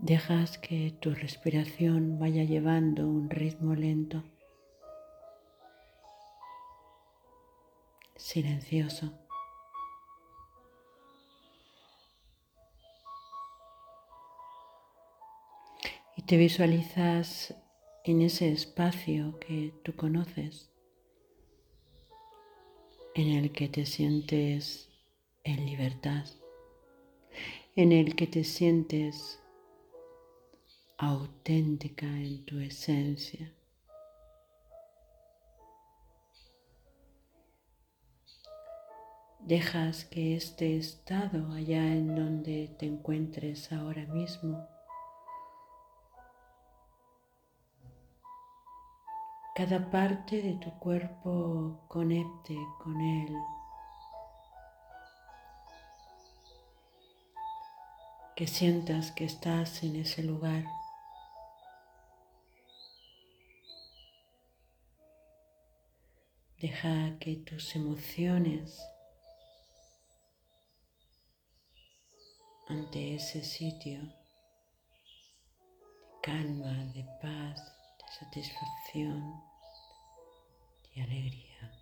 Dejas que tu respiración vaya llevando un ritmo lento, silencioso. Y te visualizas en ese espacio que tú conoces, en el que te sientes en libertad, en el que te sientes auténtica en tu esencia. Dejas que este estado allá en donde te encuentres ahora mismo, cada parte de tu cuerpo conecte con él. Que sientas que estás en ese lugar. Deja que tus emociones ante ese sitio de calma, de paz, de satisfacción, de alegría.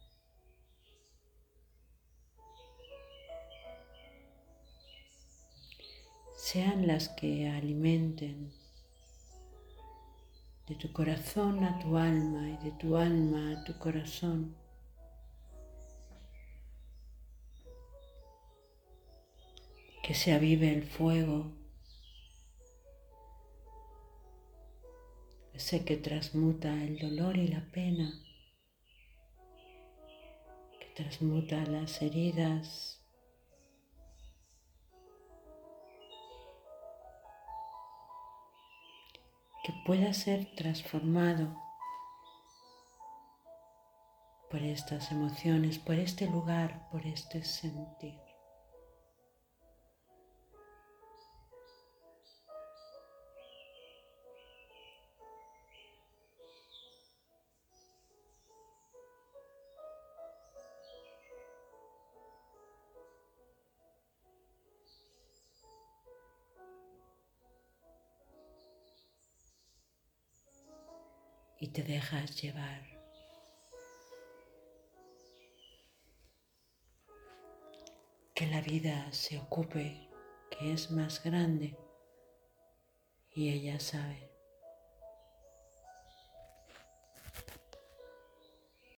Sean las que alimenten de tu corazón a tu alma y de tu alma a tu corazón que se avive el fuego, ese que transmuta el dolor y la pena, que transmuta las heridas. que pueda ser transformado por estas emociones, por este lugar, por este sentir. Y te dejas llevar. Que la vida se ocupe, que es más grande y ella sabe.